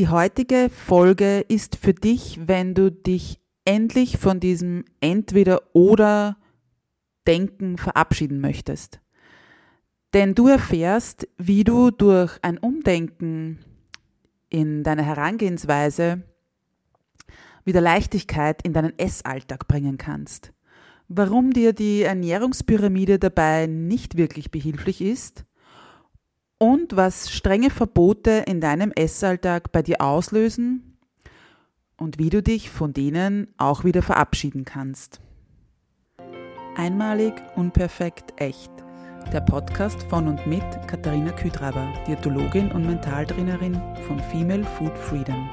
Die heutige Folge ist für dich, wenn du dich endlich von diesem Entweder-Oder Denken verabschieden möchtest. Denn du erfährst, wie du durch ein Umdenken in deiner Herangehensweise wieder Leichtigkeit in deinen Essalltag bringen kannst. Warum dir die Ernährungspyramide dabei nicht wirklich behilflich ist und was strenge Verbote in deinem Essalltag bei dir auslösen und wie du dich von denen auch wieder verabschieden kannst. Einmalig, unperfekt, echt. Der Podcast von und mit Katharina Küdraber, Diätologin und Mentaltrainerin von Female Food Freedom.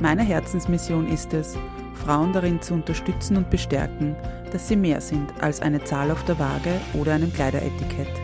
Meine Herzensmission ist es, Frauen darin zu unterstützen und bestärken, dass sie mehr sind als eine Zahl auf der Waage oder einem Kleideretikett.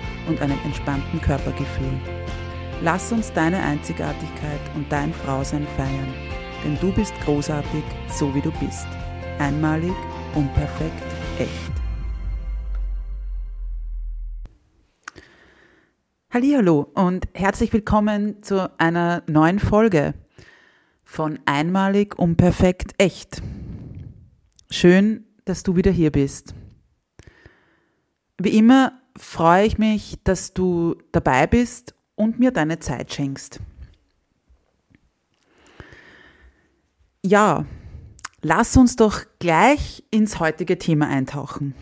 und einem entspannten Körpergefühl. Lass uns deine Einzigartigkeit und dein Frausein feiern, denn du bist großartig, so wie du bist. Einmalig, unperfekt, echt. Hallo und herzlich willkommen zu einer neuen Folge von Einmalig, unperfekt, echt. Schön, dass du wieder hier bist. Wie immer freue ich mich, dass du dabei bist und mir deine Zeit schenkst. Ja, lass uns doch gleich ins heutige Thema eintauchen.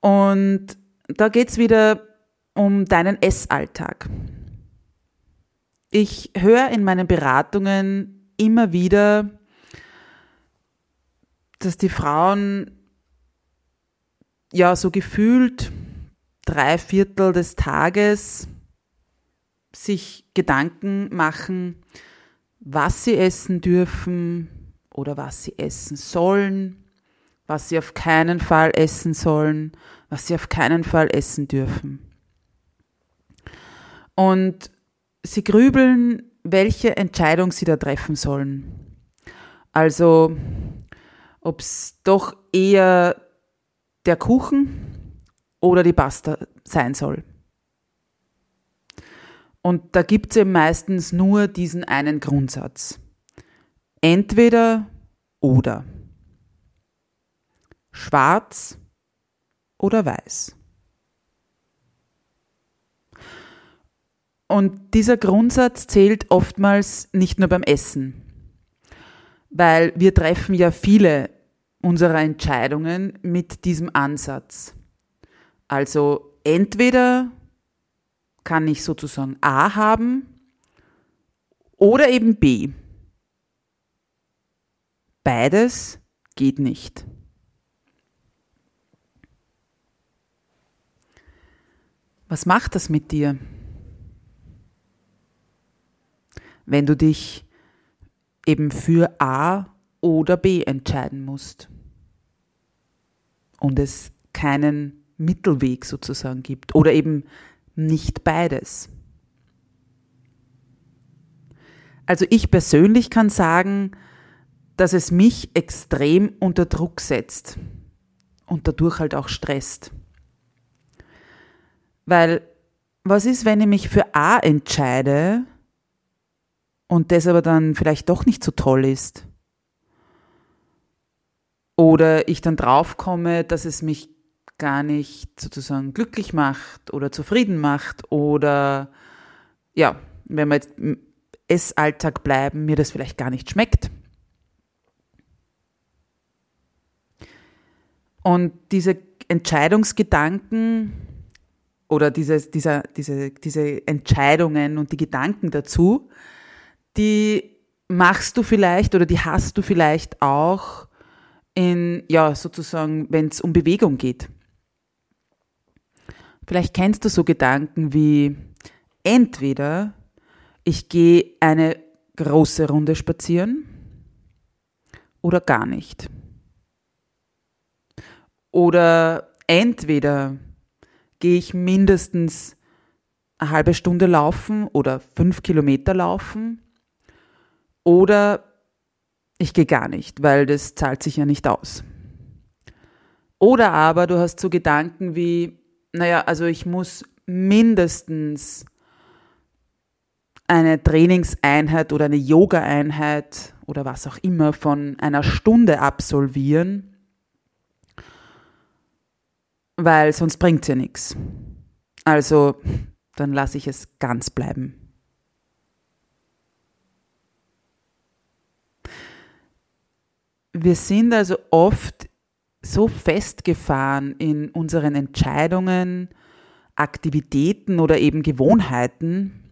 Und da geht es wieder um deinen Essalltag. Ich höre in meinen Beratungen immer wieder, dass die Frauen ja so gefühlt drei Viertel des Tages sich Gedanken machen, was sie essen dürfen oder was sie essen sollen, was sie auf keinen Fall essen sollen, was sie auf keinen Fall essen dürfen. Und sie grübeln, welche Entscheidung sie da treffen sollen. Also, ob es doch eher der Kuchen oder die Pasta sein soll. Und da gibt es eben meistens nur diesen einen Grundsatz. Entweder oder. Schwarz oder weiß. Und dieser Grundsatz zählt oftmals nicht nur beim Essen, weil wir treffen ja viele unserer Entscheidungen mit diesem Ansatz. Also entweder kann ich sozusagen A haben oder eben B. Beides geht nicht. Was macht das mit dir? Wenn du dich eben für A oder B entscheiden musst und es keinen Mittelweg sozusagen gibt oder eben nicht beides. Also ich persönlich kann sagen, dass es mich extrem unter Druck setzt und dadurch halt auch stresst. Weil was ist, wenn ich mich für A entscheide und das aber dann vielleicht doch nicht so toll ist? Oder ich dann draufkomme, dass es mich gar nicht sozusagen glücklich macht oder zufrieden macht oder ja, wenn wir jetzt im Essalltag bleiben, mir das vielleicht gar nicht schmeckt. Und diese Entscheidungsgedanken oder diese, dieser, diese, diese Entscheidungen und die Gedanken dazu, die machst du vielleicht oder die hast du vielleicht auch in, ja, sozusagen, wenn es um Bewegung geht. Vielleicht kennst du so Gedanken wie, entweder ich gehe eine große Runde spazieren oder gar nicht. Oder entweder gehe ich mindestens eine halbe Stunde laufen oder fünf Kilometer laufen oder ich gehe gar nicht, weil das zahlt sich ja nicht aus. Oder aber du hast so Gedanken wie, naja, also ich muss mindestens eine Trainingseinheit oder eine Yoga-Einheit oder was auch immer von einer Stunde absolvieren, weil sonst bringt es ja nichts. Also dann lasse ich es ganz bleiben. Wir sind also oft so festgefahren in unseren Entscheidungen, Aktivitäten oder eben Gewohnheiten,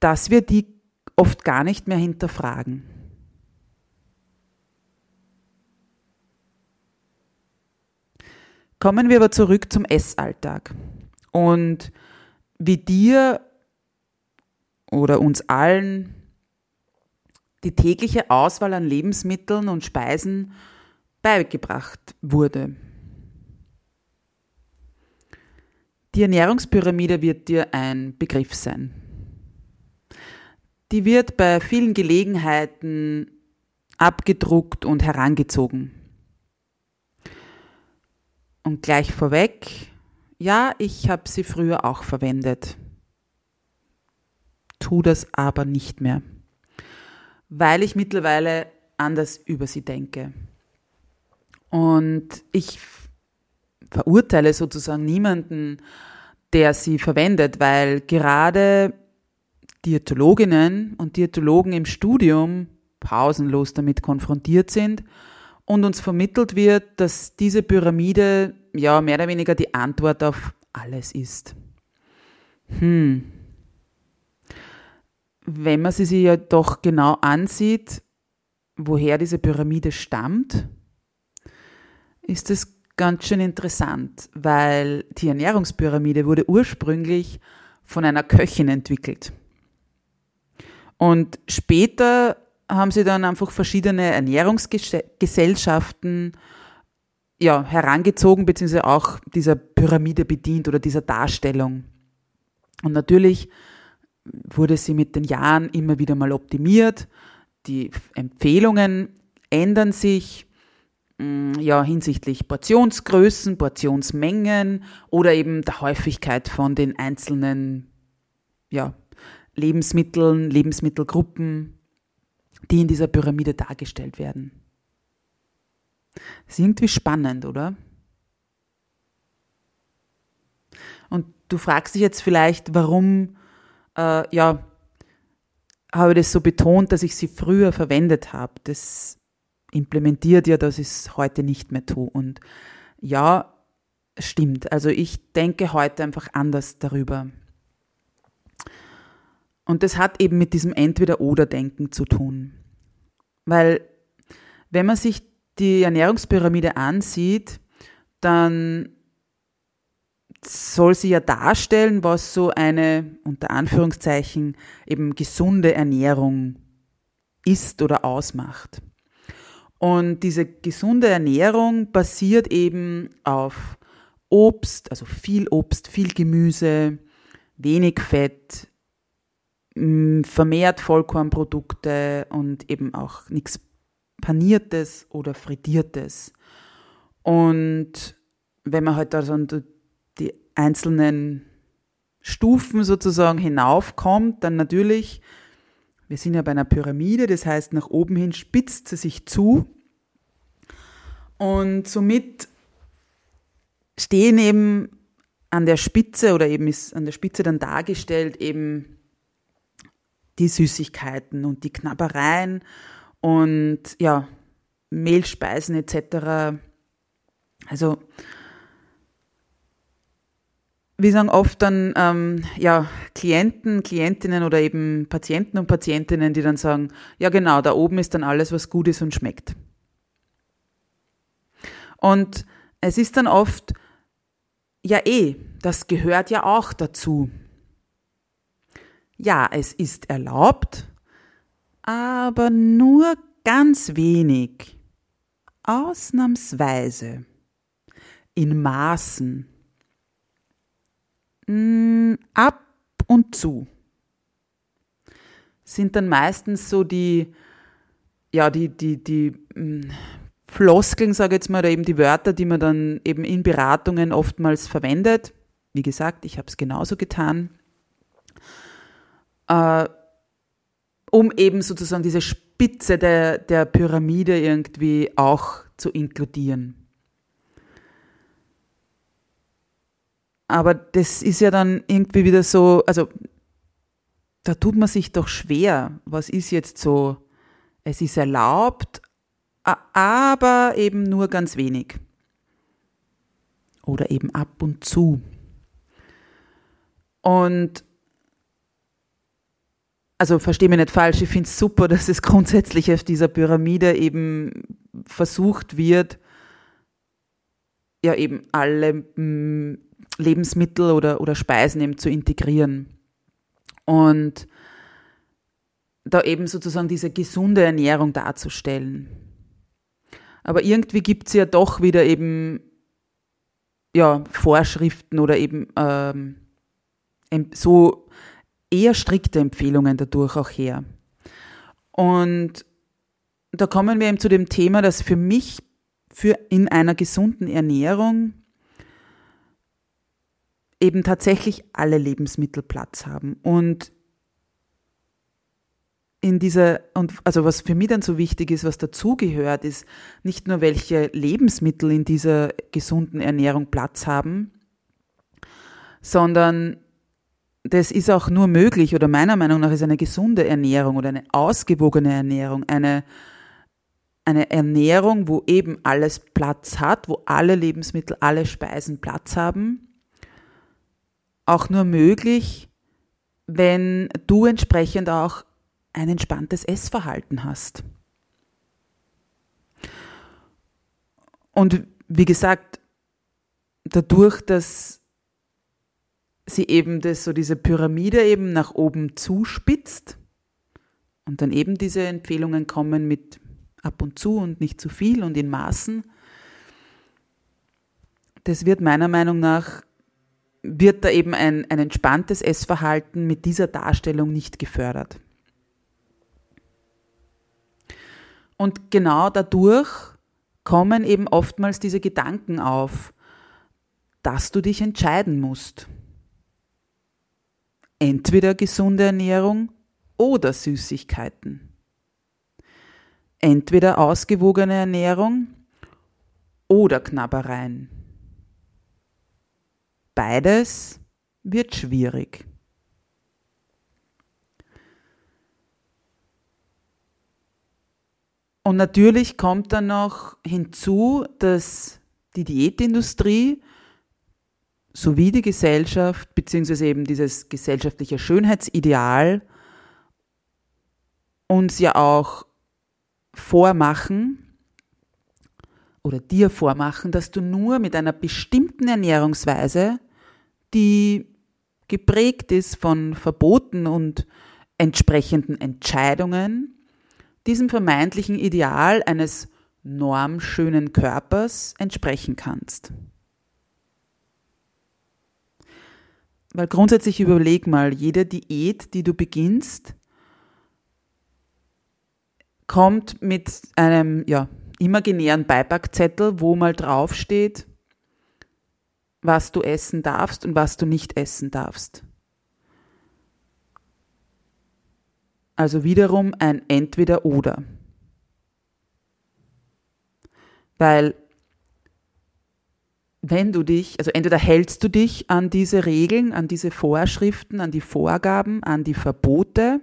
dass wir die oft gar nicht mehr hinterfragen. Kommen wir aber zurück zum Essalltag und wie dir oder uns allen die tägliche Auswahl an Lebensmitteln und Speisen beigebracht wurde. Die Ernährungspyramide wird dir ein Begriff sein. Die wird bei vielen Gelegenheiten abgedruckt und herangezogen. Und gleich vorweg, ja, ich habe sie früher auch verwendet. Tu das aber nicht mehr, weil ich mittlerweile anders über sie denke. Und ich verurteile sozusagen niemanden, der sie verwendet, weil gerade Diätologinnen und Diätologen im Studium pausenlos damit konfrontiert sind und uns vermittelt wird, dass diese Pyramide ja mehr oder weniger die Antwort auf alles ist. Hm. Wenn man sie sich ja doch genau ansieht, woher diese Pyramide stammt, ist es ganz schön interessant, weil die Ernährungspyramide wurde ursprünglich von einer Köchin entwickelt. Und später haben sie dann einfach verschiedene Ernährungsgesellschaften ja, herangezogen, beziehungsweise auch dieser Pyramide bedient oder dieser Darstellung. Und natürlich wurde sie mit den Jahren immer wieder mal optimiert. Die Empfehlungen ändern sich Mm, ja, hinsichtlich Portionsgrößen, Portionsmengen oder eben der Häufigkeit von den einzelnen ja, Lebensmitteln, Lebensmittelgruppen, die in dieser Pyramide dargestellt werden. Das ist irgendwie spannend, oder? Und du fragst dich jetzt vielleicht, warum, äh, ja, habe ich das so betont, dass ich sie früher verwendet habe. Das implementiert ja, dass ich es heute nicht mehr tue. Und ja, stimmt. Also ich denke heute einfach anders darüber. Und das hat eben mit diesem Entweder-Oder-Denken zu tun. Weil wenn man sich die Ernährungspyramide ansieht, dann soll sie ja darstellen, was so eine unter Anführungszeichen eben gesunde Ernährung ist oder ausmacht. Und diese gesunde Ernährung basiert eben auf Obst, also viel Obst, viel Gemüse, wenig Fett, vermehrt Vollkornprodukte und eben auch nichts paniertes oder frittiertes. Und wenn man halt also die einzelnen Stufen sozusagen hinaufkommt, dann natürlich wir sind ja bei einer Pyramide, das heißt, nach oben hin spitzt sie sich zu. Und somit stehen eben an der Spitze oder eben ist an der Spitze dann dargestellt eben die Süßigkeiten und die Knabbereien und ja, Mehlspeisen etc. Also wir sagen oft dann ähm, ja, Klienten, Klientinnen oder eben Patienten und Patientinnen, die dann sagen, ja genau, da oben ist dann alles, was gut ist und schmeckt. Und es ist dann oft, ja eh, das gehört ja auch dazu. ja, es ist erlaubt, aber nur ganz wenig, ausnahmsweise, in Maßen, ab und zu, sind dann meistens so die, ja, die, die, die mm, Floskeln, sage ich jetzt mal, oder eben die Wörter, die man dann eben in Beratungen oftmals verwendet. Wie gesagt, ich habe es genauso getan. Äh, um eben sozusagen diese Spitze der, der Pyramide irgendwie auch zu inkludieren. Aber das ist ja dann irgendwie wieder so, also da tut man sich doch schwer. Was ist jetzt so? Es ist erlaubt, aber eben nur ganz wenig. Oder eben ab und zu. Und also verstehe mich nicht falsch, ich finde es super, dass es grundsätzlich auf dieser Pyramide eben versucht wird, ja eben alle Lebensmittel oder, oder Speisen eben zu integrieren. Und da eben sozusagen diese gesunde Ernährung darzustellen. Aber irgendwie gibt es ja doch wieder eben ja, Vorschriften oder eben ähm, so eher strikte Empfehlungen dadurch auch her. Und da kommen wir eben zu dem Thema, dass für mich für in einer gesunden Ernährung eben tatsächlich alle Lebensmittel Platz haben. Und in dieser, und also was für mich dann so wichtig ist, was dazugehört, ist nicht nur, welche Lebensmittel in dieser gesunden Ernährung Platz haben, sondern das ist auch nur möglich oder meiner Meinung nach ist eine gesunde Ernährung oder eine ausgewogene Ernährung eine, eine Ernährung, wo eben alles Platz hat, wo alle Lebensmittel, alle Speisen Platz haben, auch nur möglich, wenn du entsprechend auch ein entspanntes Essverhalten hast. Und wie gesagt, dadurch, dass sie eben das, so diese Pyramide eben nach oben zuspitzt und dann eben diese Empfehlungen kommen mit ab und zu und nicht zu viel und in Maßen. Das wird meiner Meinung nach, wird da eben ein, ein entspanntes Essverhalten mit dieser Darstellung nicht gefördert. Und genau dadurch kommen eben oftmals diese Gedanken auf, dass du dich entscheiden musst entweder gesunde Ernährung oder Süßigkeiten. Entweder ausgewogene Ernährung oder Knabbereien. Beides wird schwierig. Und natürlich kommt dann noch hinzu, dass die Diätindustrie sowie die Gesellschaft, beziehungsweise eben dieses gesellschaftliche Schönheitsideal uns ja auch vormachen oder dir vormachen, dass du nur mit einer bestimmten Ernährungsweise, die geprägt ist von Verboten und entsprechenden Entscheidungen, diesem vermeintlichen Ideal eines normschönen Körpers entsprechen kannst. Weil grundsätzlich überleg mal, jede Diät, die du beginnst, kommt mit einem ja, imaginären Beipackzettel, wo mal draufsteht, was du essen darfst und was du nicht essen darfst. Also wiederum ein Entweder-Oder. Weil wenn du dich, also entweder hältst du dich an diese Regeln, an diese Vorschriften, an die Vorgaben, an die Verbote,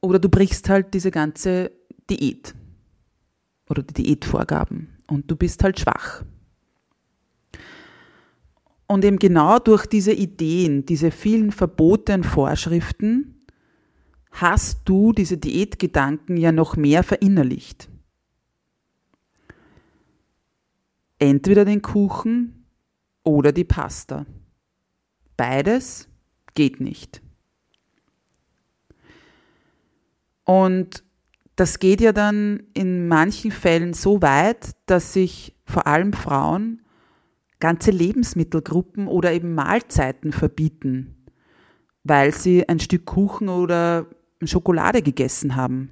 oder du brichst halt diese ganze Diät oder die Diätvorgaben und du bist halt schwach. Und eben genau durch diese Ideen, diese vielen Verbote und Vorschriften, hast du diese Diätgedanken ja noch mehr verinnerlicht. entweder den Kuchen oder die Pasta. Beides geht nicht. Und das geht ja dann in manchen Fällen so weit, dass sich vor allem Frauen ganze Lebensmittelgruppen oder eben Mahlzeiten verbieten, weil sie ein Stück Kuchen oder Schokolade gegessen haben.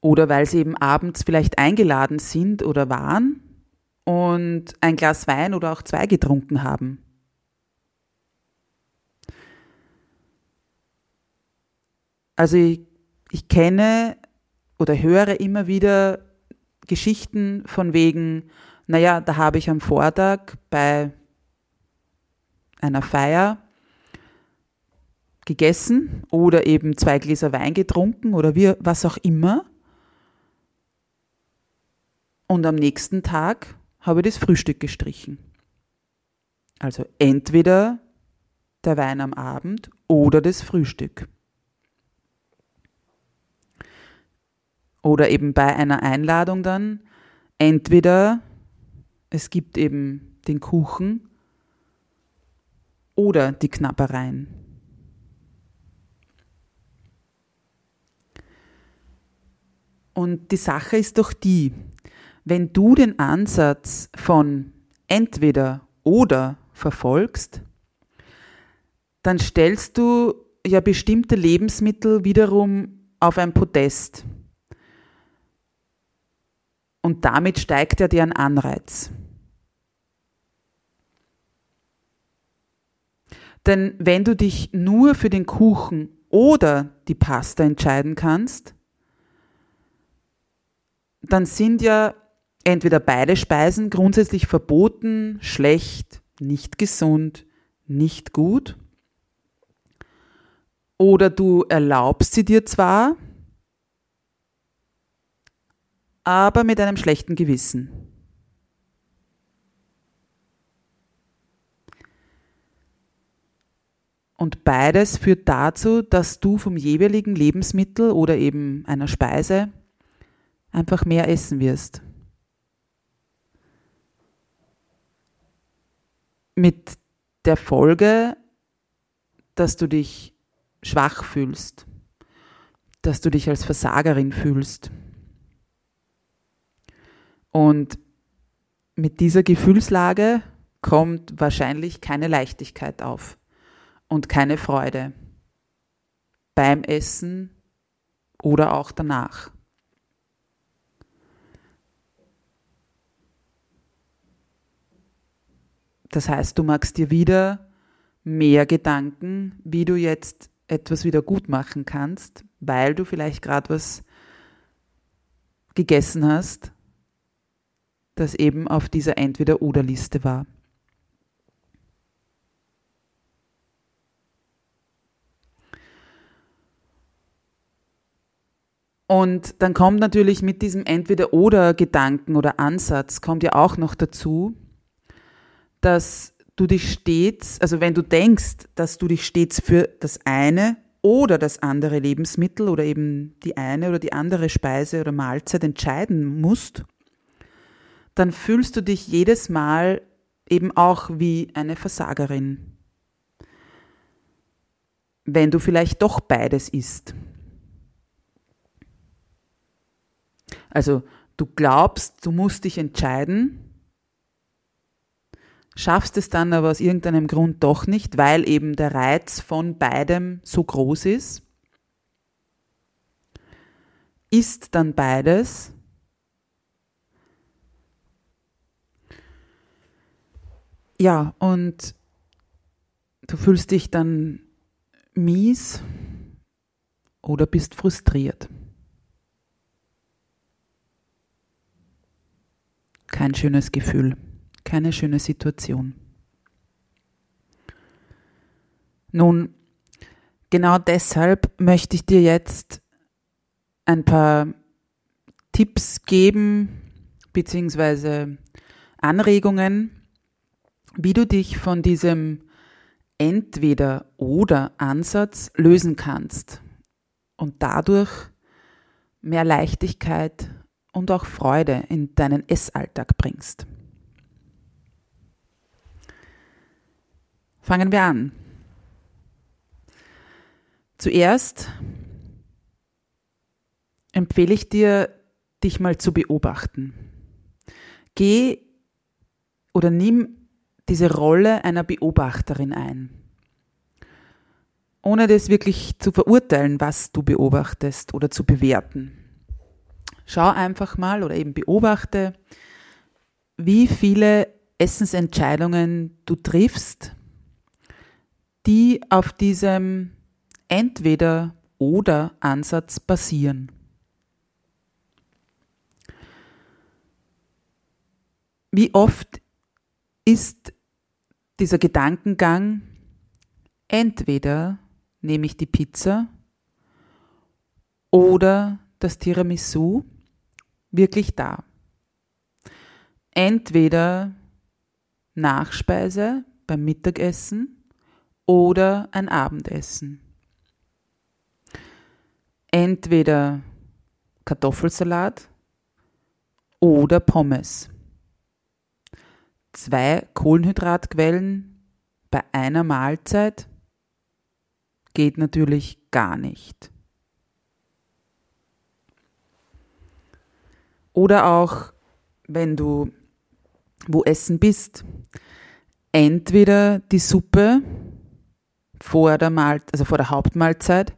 Oder weil sie eben abends vielleicht eingeladen sind oder waren und ein Glas Wein oder auch zwei getrunken haben. Also ich, ich kenne oder höre immer wieder Geschichten von wegen, naja, da habe ich am Vortag bei einer Feier gegessen oder eben zwei Gläser Wein getrunken oder wie, was auch immer. Und am nächsten Tag habe ich das Frühstück gestrichen. Also entweder der Wein am Abend oder das Frühstück. Oder eben bei einer Einladung dann entweder es gibt eben den Kuchen oder die Knappereien. Und die Sache ist doch die, wenn du den Ansatz von entweder oder verfolgst, dann stellst du ja bestimmte Lebensmittel wiederum auf ein Podest. Und damit steigt ja deren Anreiz. Denn wenn du dich nur für den Kuchen oder die Pasta entscheiden kannst, dann sind ja entweder beide Speisen grundsätzlich verboten, schlecht, nicht gesund, nicht gut. Oder du erlaubst sie dir zwar, aber mit einem schlechten Gewissen. Und beides führt dazu, dass du vom jeweiligen Lebensmittel oder eben einer Speise einfach mehr essen wirst. Mit der Folge, dass du dich schwach fühlst, dass du dich als Versagerin fühlst, und mit dieser Gefühlslage kommt wahrscheinlich keine Leichtigkeit auf und keine Freude beim Essen oder auch danach. Das heißt, du magst dir wieder mehr Gedanken, wie du jetzt etwas wieder gut machen kannst, weil du vielleicht gerade was gegessen hast das eben auf dieser Entweder-Oder-Liste war. Und dann kommt natürlich mit diesem Entweder-Oder-Gedanken oder Ansatz, kommt ja auch noch dazu, dass du dich stets, also wenn du denkst, dass du dich stets für das eine oder das andere Lebensmittel oder eben die eine oder die andere Speise oder Mahlzeit entscheiden musst, dann fühlst du dich jedes Mal eben auch wie eine Versagerin. Wenn du vielleicht doch beides isst. Also du glaubst, du musst dich entscheiden, schaffst es dann aber aus irgendeinem Grund doch nicht, weil eben der Reiz von beidem so groß ist, isst dann beides Ja, und du fühlst dich dann mies oder bist frustriert. Kein schönes Gefühl, keine schöne Situation. Nun, genau deshalb möchte ich dir jetzt ein paar Tipps geben, beziehungsweise Anregungen, wie du dich von diesem Entweder-oder-Ansatz lösen kannst und dadurch mehr Leichtigkeit und auch Freude in deinen Essalltag bringst. Fangen wir an. Zuerst empfehle ich dir, dich mal zu beobachten. Geh oder nimm diese Rolle einer Beobachterin ein, ohne das wirklich zu verurteilen, was du beobachtest oder zu bewerten. Schau einfach mal oder eben beobachte, wie viele Essensentscheidungen du triffst, die auf diesem entweder oder Ansatz basieren. Wie oft ist dieser Gedankengang, entweder nehme ich die Pizza oder das Tiramisu wirklich da. Entweder Nachspeise beim Mittagessen oder ein Abendessen. Entweder Kartoffelsalat oder Pommes zwei Kohlenhydratquellen bei einer Mahlzeit geht natürlich gar nicht. Oder auch, wenn du wo essen bist, entweder die Suppe vor der, Mahl also vor der Hauptmahlzeit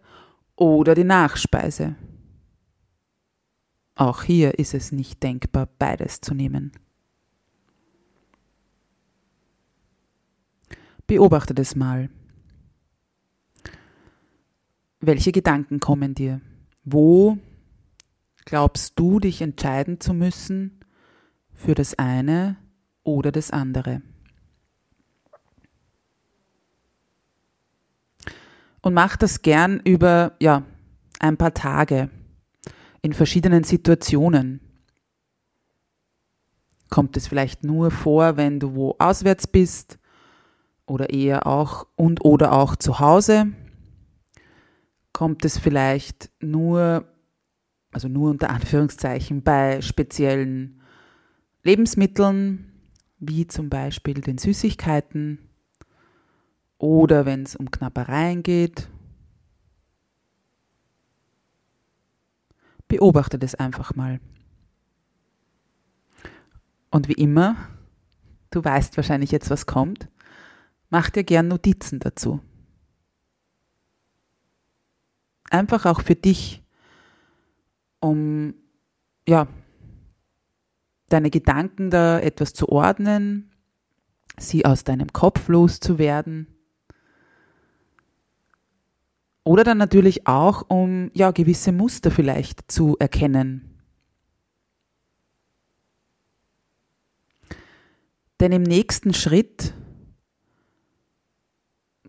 oder die Nachspeise. Auch hier ist es nicht denkbar, beides zu nehmen. Beobachte das mal. Welche Gedanken kommen dir? Wo glaubst du, dich entscheiden zu müssen für das eine oder das andere? Und mach das gern über ja, ein paar Tage in verschiedenen Situationen. Kommt es vielleicht nur vor, wenn du wo auswärts bist oder eher auch und oder auch zu Hause? Kommt es vielleicht nur, also nur unter Anführungszeichen, bei speziellen Lebensmitteln, wie zum Beispiel den Süßigkeiten oder wenn es um Knappereien geht? Beobachte das einfach mal. Und wie immer, du weißt wahrscheinlich jetzt, was kommt. Mach dir gern Notizen dazu. Einfach auch für dich, um ja, deine Gedanken da etwas zu ordnen, sie aus deinem Kopf loszuwerden. Oder dann natürlich auch, um ja gewisse Muster vielleicht zu erkennen. Denn im nächsten Schritt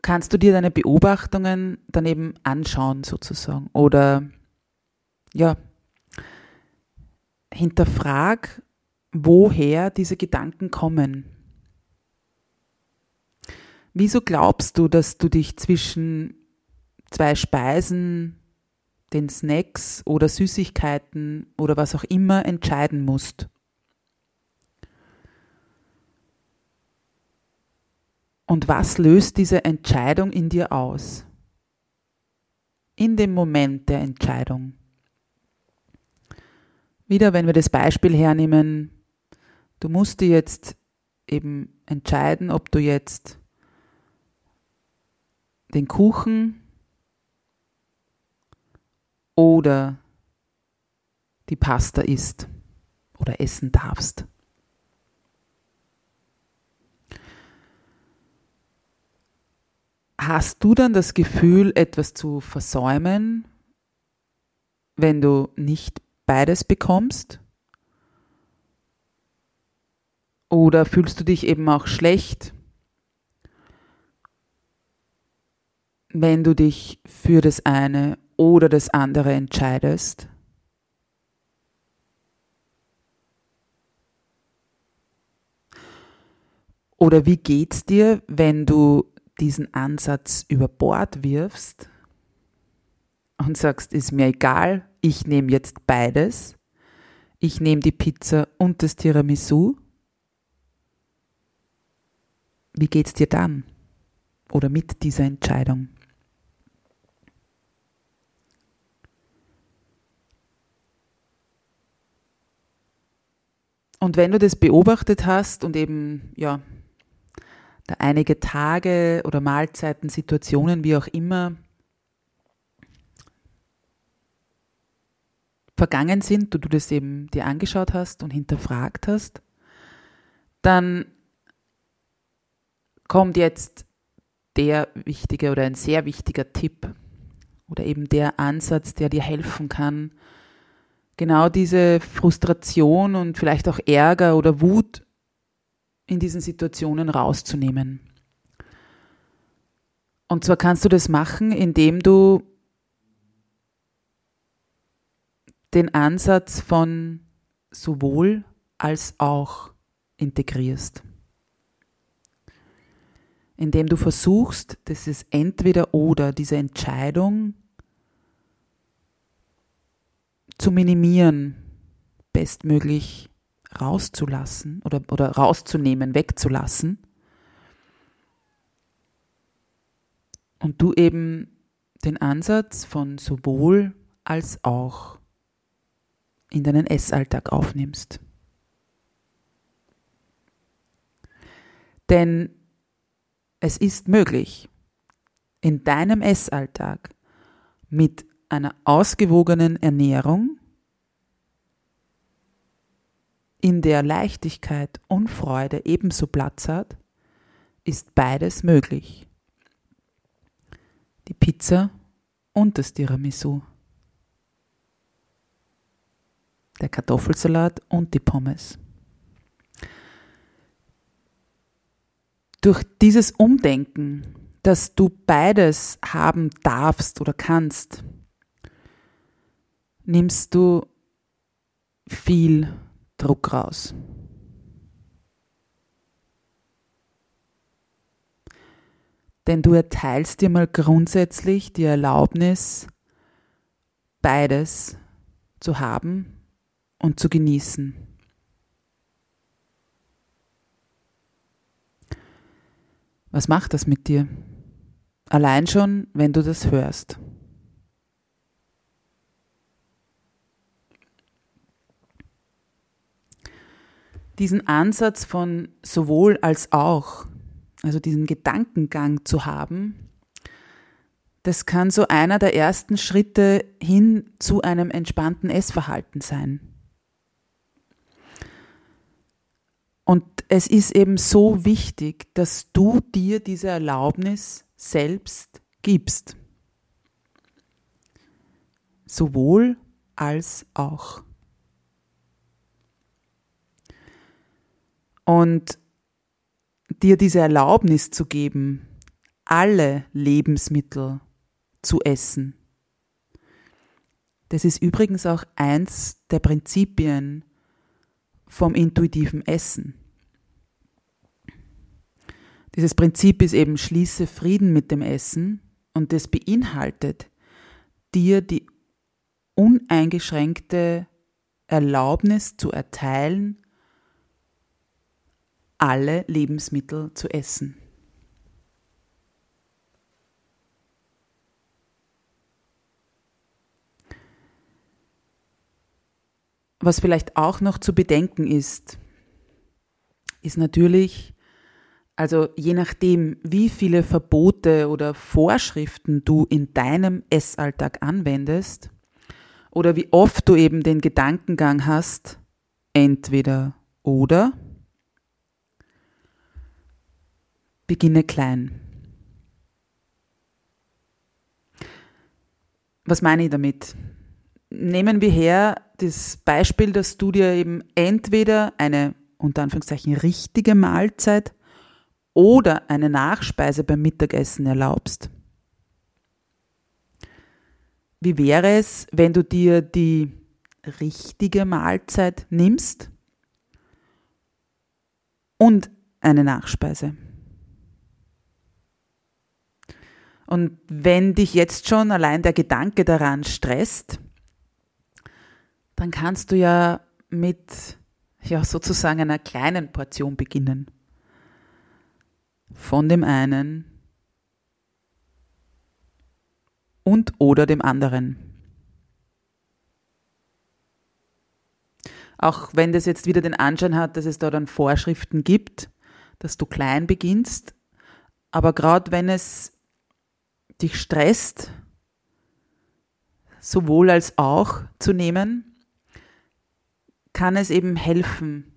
kannst du dir deine Beobachtungen daneben anschauen sozusagen oder ja, hinterfrag, woher diese Gedanken kommen. Wieso glaubst du, dass du dich zwischen zwei Speisen, den Snacks oder Süßigkeiten oder was auch immer entscheiden musst? Und was löst diese Entscheidung in dir aus? In dem Moment der Entscheidung. Wieder, wenn wir das Beispiel hernehmen, du musst dir jetzt eben entscheiden, ob du jetzt den Kuchen oder die Pasta isst oder essen darfst. Hast du dann das Gefühl, etwas zu versäumen, wenn du nicht beides bekommst? Oder fühlst du dich eben auch schlecht, wenn du dich für das eine oder das andere entscheidest? Oder wie geht's dir, wenn du diesen Ansatz über Bord wirfst und sagst, ist mir egal, ich nehme jetzt beides, ich nehme die Pizza und das Tiramisu, wie geht's dir dann? oder mit dieser Entscheidung. Und wenn du das beobachtet hast und eben, ja, da einige Tage oder Mahlzeiten, Situationen, wie auch immer, vergangen sind, du, du das eben dir angeschaut hast und hinterfragt hast, dann kommt jetzt der wichtige oder ein sehr wichtiger Tipp oder eben der Ansatz, der dir helfen kann, genau diese Frustration und vielleicht auch Ärger oder Wut in diesen Situationen rauszunehmen. Und zwar kannst du das machen, indem du den Ansatz von sowohl als auch integrierst. Indem du versuchst, dass es entweder oder diese Entscheidung zu minimieren, bestmöglich rauszulassen oder, oder rauszunehmen, wegzulassen. Und du eben den Ansatz von sowohl als auch in deinen Essalltag aufnimmst. Denn es ist möglich, in deinem Essalltag mit einer ausgewogenen Ernährung, in der Leichtigkeit und Freude ebenso Platz hat, ist beides möglich. Die Pizza und das Tiramisu. Der Kartoffelsalat und die Pommes. Durch dieses Umdenken, dass du beides haben darfst oder kannst, nimmst du viel Druck raus. Denn du erteilst dir mal grundsätzlich die Erlaubnis, beides zu haben und zu genießen. Was macht das mit dir? Allein schon, wenn du das hörst. Diesen Ansatz von sowohl als auch, also diesen Gedankengang zu haben, das kann so einer der ersten Schritte hin zu einem entspannten Essverhalten sein. Und es ist eben so wichtig, dass du dir diese Erlaubnis selbst gibst. Sowohl als auch. Und dir diese Erlaubnis zu geben, alle Lebensmittel zu essen. Das ist übrigens auch eins der Prinzipien vom intuitiven Essen. Dieses Prinzip ist eben schließe Frieden mit dem Essen und das beinhaltet dir die uneingeschränkte Erlaubnis zu erteilen, alle Lebensmittel zu essen. Was vielleicht auch noch zu bedenken ist, ist natürlich, also je nachdem, wie viele Verbote oder Vorschriften du in deinem Essalltag anwendest oder wie oft du eben den Gedankengang hast, entweder oder, Beginne klein. Was meine ich damit? Nehmen wir her das Beispiel, dass du dir eben entweder eine unter Anführungszeichen richtige Mahlzeit oder eine Nachspeise beim Mittagessen erlaubst. Wie wäre es, wenn du dir die richtige Mahlzeit nimmst und eine Nachspeise? Und wenn dich jetzt schon allein der Gedanke daran stresst, dann kannst du ja mit ja sozusagen einer kleinen Portion beginnen. Von dem einen und oder dem anderen. Auch wenn das jetzt wieder den Anschein hat, dass es da dann Vorschriften gibt, dass du klein beginnst, aber gerade wenn es dich stresst, sowohl als auch zu nehmen, kann es eben helfen,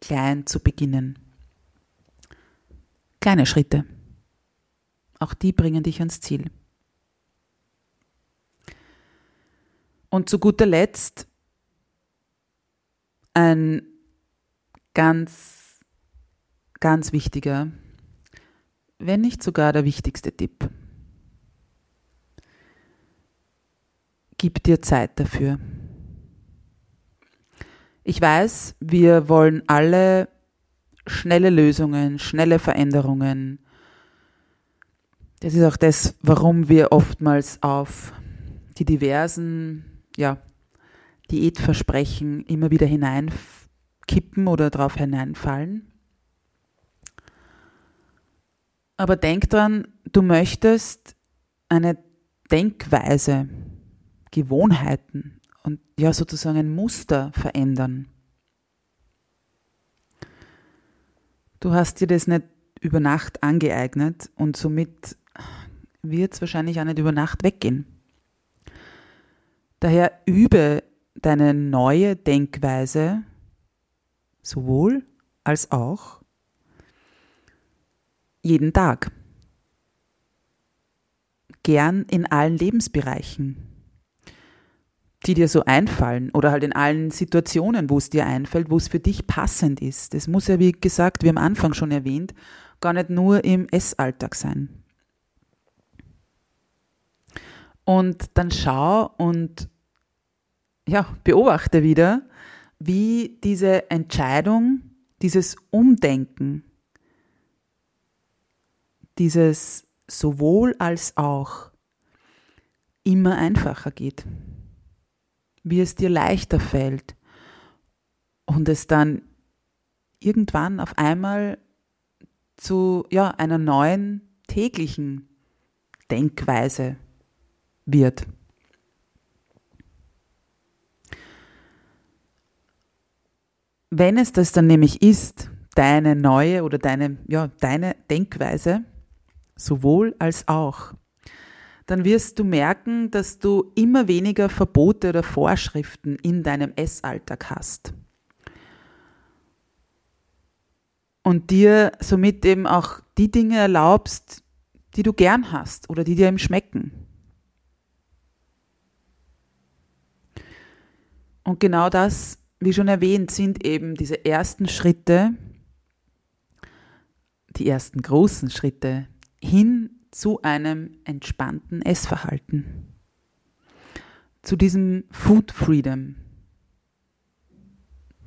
klein zu beginnen. Kleine Schritte. Auch die bringen dich ans Ziel. Und zu guter Letzt ein ganz, ganz wichtiger, wenn nicht sogar der wichtigste Tipp. Gib dir Zeit dafür. Ich weiß, wir wollen alle schnelle Lösungen, schnelle Veränderungen. Das ist auch das, warum wir oftmals auf die diversen ja, Diätversprechen immer wieder hineinkippen oder darauf hineinfallen. Aber denk dran, du möchtest eine Denkweise, Gewohnheiten und ja sozusagen ein Muster verändern. Du hast dir das nicht über Nacht angeeignet und somit wird es wahrscheinlich auch nicht über Nacht weggehen. Daher übe deine neue Denkweise sowohl als auch jeden Tag. Gern in allen Lebensbereichen die dir so einfallen oder halt in allen Situationen, wo es dir einfällt, wo es für dich passend ist. Das muss ja, wie gesagt, wie am Anfang schon erwähnt, gar nicht nur im Essalltag sein. Und dann schau und ja, beobachte wieder, wie diese Entscheidung, dieses Umdenken, dieses sowohl als auch immer einfacher geht wie es dir leichter fällt und es dann irgendwann auf einmal zu ja, einer neuen täglichen Denkweise wird. Wenn es das dann nämlich ist, deine neue oder deine, ja, deine Denkweise, sowohl als auch, dann wirst du merken, dass du immer weniger Verbote oder Vorschriften in deinem Essalltag hast. Und dir somit eben auch die Dinge erlaubst, die du gern hast oder die dir eben schmecken. Und genau das, wie schon erwähnt, sind eben diese ersten Schritte, die ersten großen Schritte hin zu einem entspannten Essverhalten, zu diesem Food Freedom,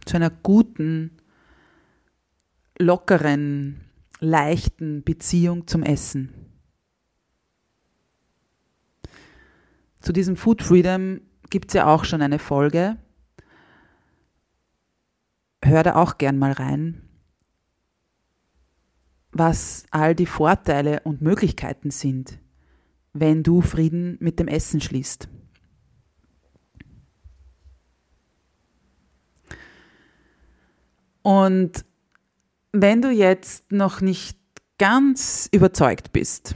zu einer guten, lockeren, leichten Beziehung zum Essen. Zu diesem Food Freedom gibt es ja auch schon eine Folge. Hör da auch gern mal rein was all die Vorteile und Möglichkeiten sind, wenn du Frieden mit dem Essen schließt. Und wenn du jetzt noch nicht ganz überzeugt bist,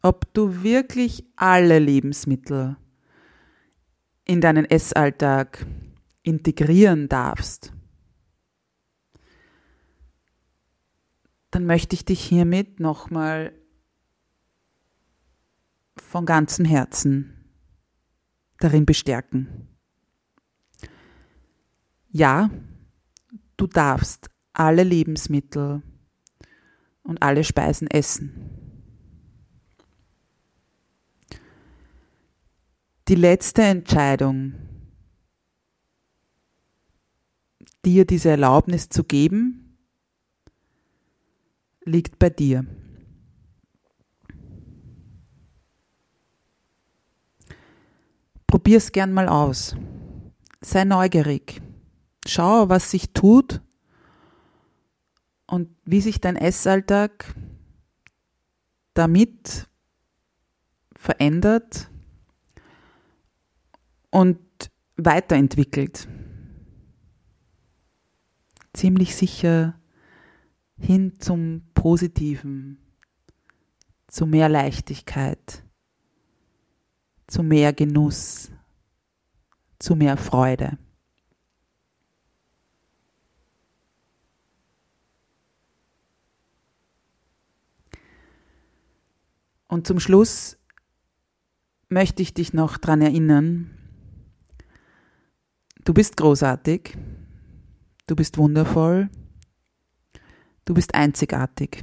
ob du wirklich alle Lebensmittel in deinen Essalltag integrieren darfst, dann möchte ich dich hiermit nochmal von ganzem Herzen darin bestärken. Ja, du darfst alle Lebensmittel und alle Speisen essen. Die letzte Entscheidung, dir diese Erlaubnis zu geben, liegt bei dir. Probier's gern mal aus. Sei neugierig. Schau, was sich tut und wie sich dein Essalltag damit verändert und weiterentwickelt. Ziemlich sicher hin zum Positiven, zu mehr Leichtigkeit, zu mehr Genuss, zu mehr Freude. Und zum Schluss möchte ich dich noch daran erinnern, du bist großartig, du bist wundervoll, du bist einzigartig.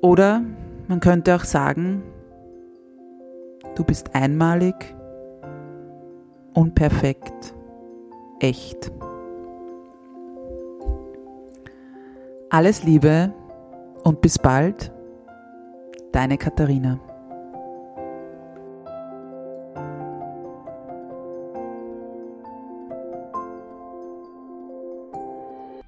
Oder man könnte auch sagen, du bist einmalig, unperfekt, echt. Alles Liebe und bis bald, deine Katharina.